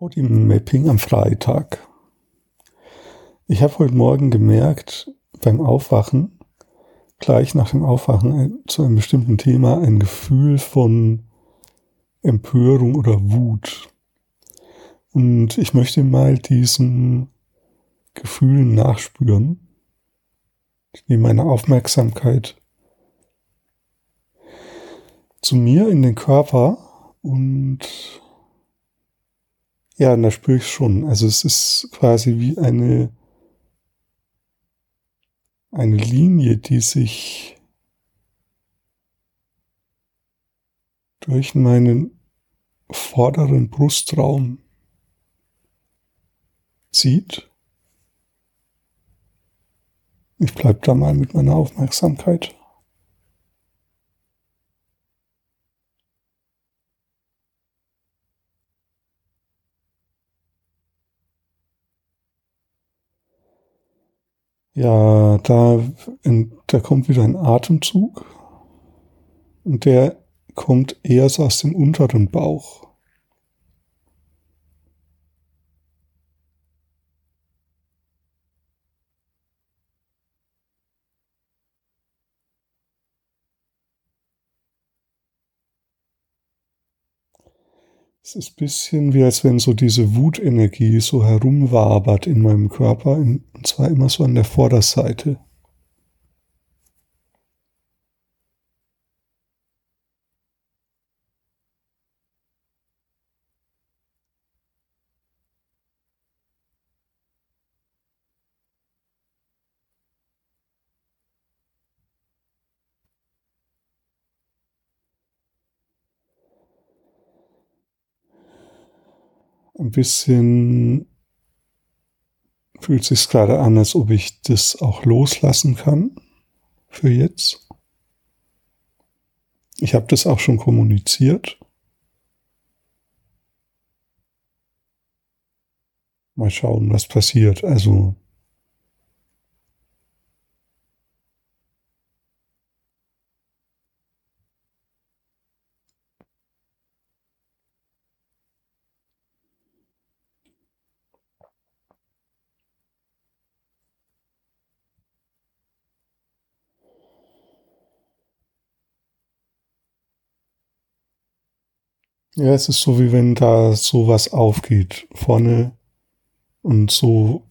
Body Mapping am Freitag. Ich habe heute Morgen gemerkt, beim Aufwachen, gleich nach dem Aufwachen ein, zu einem bestimmten Thema, ein Gefühl von Empörung oder Wut. Und ich möchte mal diesen Gefühlen nachspüren. Ich nehme meine Aufmerksamkeit zu mir in den Körper und ja, da spüre ich schon. Also es ist quasi wie eine, eine Linie, die sich durch meinen vorderen Brustraum zieht. Ich bleib da mal mit meiner Aufmerksamkeit. Ja, da, da kommt wieder ein Atemzug und der kommt eher so aus dem unteren Bauch. Es ist bisschen wie, als wenn so diese Wutenergie so herumwabert in meinem Körper, und zwar immer so an der Vorderseite. Ein bisschen fühlt sich gerade an, als ob ich das auch loslassen kann für jetzt. Ich habe das auch schon kommuniziert. Mal schauen, was passiert. Also Ja, es ist so, wie wenn da sowas aufgeht vorne und so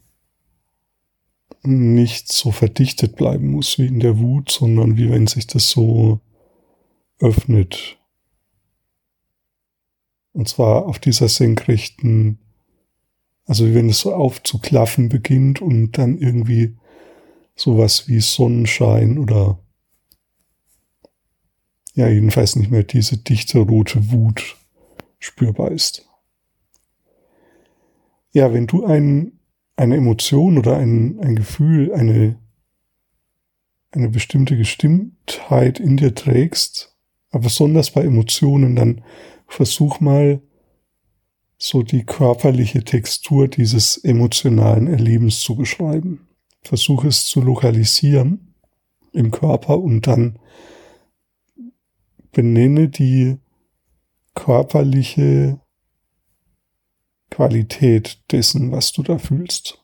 nicht so verdichtet bleiben muss wie in der Wut, sondern wie wenn sich das so öffnet. Und zwar auf dieser senkrechten, also wie wenn es so aufzuklaffen beginnt und dann irgendwie sowas wie Sonnenschein oder ja, jedenfalls nicht mehr diese dichte rote Wut spürbar ist. Ja, wenn du ein, eine Emotion oder ein, ein Gefühl, eine, eine bestimmte Gestimmtheit in dir trägst, aber besonders bei Emotionen, dann versuch mal so die körperliche Textur dieses emotionalen Erlebens zu beschreiben. Versuch es zu lokalisieren im Körper und dann benenne die körperliche Qualität dessen, was du da fühlst.